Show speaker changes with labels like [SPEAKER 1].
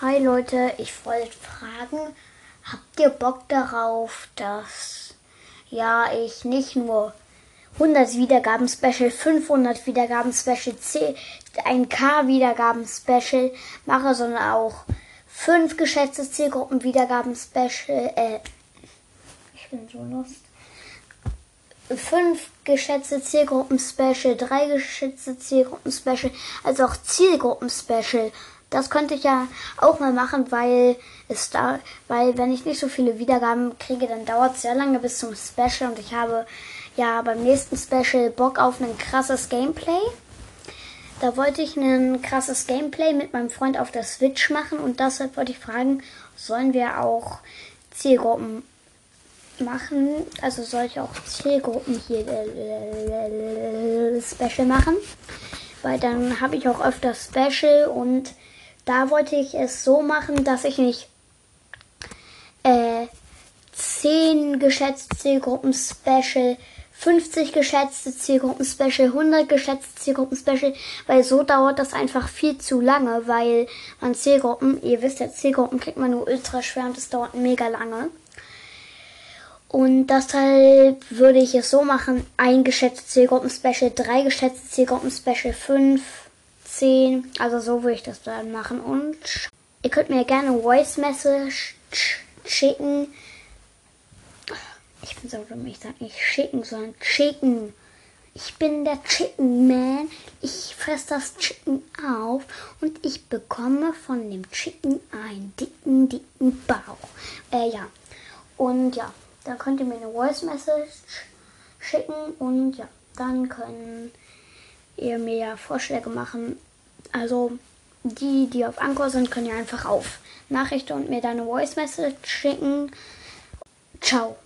[SPEAKER 1] Hi Leute, ich wollte fragen, habt ihr Bock darauf, dass ja ich nicht nur 100 Wiedergaben Special, 500 Wiedergaben Special, 10, 1K Wiedergaben Special mache, sondern auch 5 geschätzte Zielgruppen Wiedergaben Special, äh, ich bin so lost. 5 geschätzte Zielgruppen Special, 3 geschätzte Zielgruppen Special, also auch Zielgruppen Special. Das könnte ich ja auch mal machen, weil es da, weil wenn ich nicht so viele Wiedergaben kriege, dann dauert es sehr lange bis zum Special und ich habe ja beim nächsten Special Bock auf ein krasses Gameplay. Da wollte ich ein krasses Gameplay mit meinem Freund auf der Switch machen und deshalb wollte ich fragen, sollen wir auch Zielgruppen machen? Also soll ich auch Zielgruppen hier äh, Special machen? Weil dann habe ich auch öfter Special und da wollte ich es so machen, dass ich nicht äh, 10 geschätzte Zielgruppen Special, 50 geschätzte Zielgruppen Special, 100 geschätzte Zielgruppen Special, weil so dauert das einfach viel zu lange, weil man Zielgruppen, ihr wisst ja, Zielgruppen kriegt man nur ultra schwer und das dauert mega lange. Und deshalb würde ich es so machen, ein geschätzte Zielgruppen Special, drei geschätzte Zielgruppen Special, fünf 10. Also so würde ich das dann machen. Und ihr könnt mir gerne Voice Message schicken. Ich bin so dumm, ich sag nicht schicken, sondern chicken. Ich bin der Chicken Man. Ich fresse das Chicken auf und ich bekomme von dem Chicken einen dicken, dicken Bauch. Äh, ja. Und ja, dann könnt ihr mir eine Voice Message schicken und ja, dann können ihr mir Vorschläge machen, also die, die auf Anchor sind, können ja einfach auf Nachrichten und mir deine Voice Message schicken. Ciao.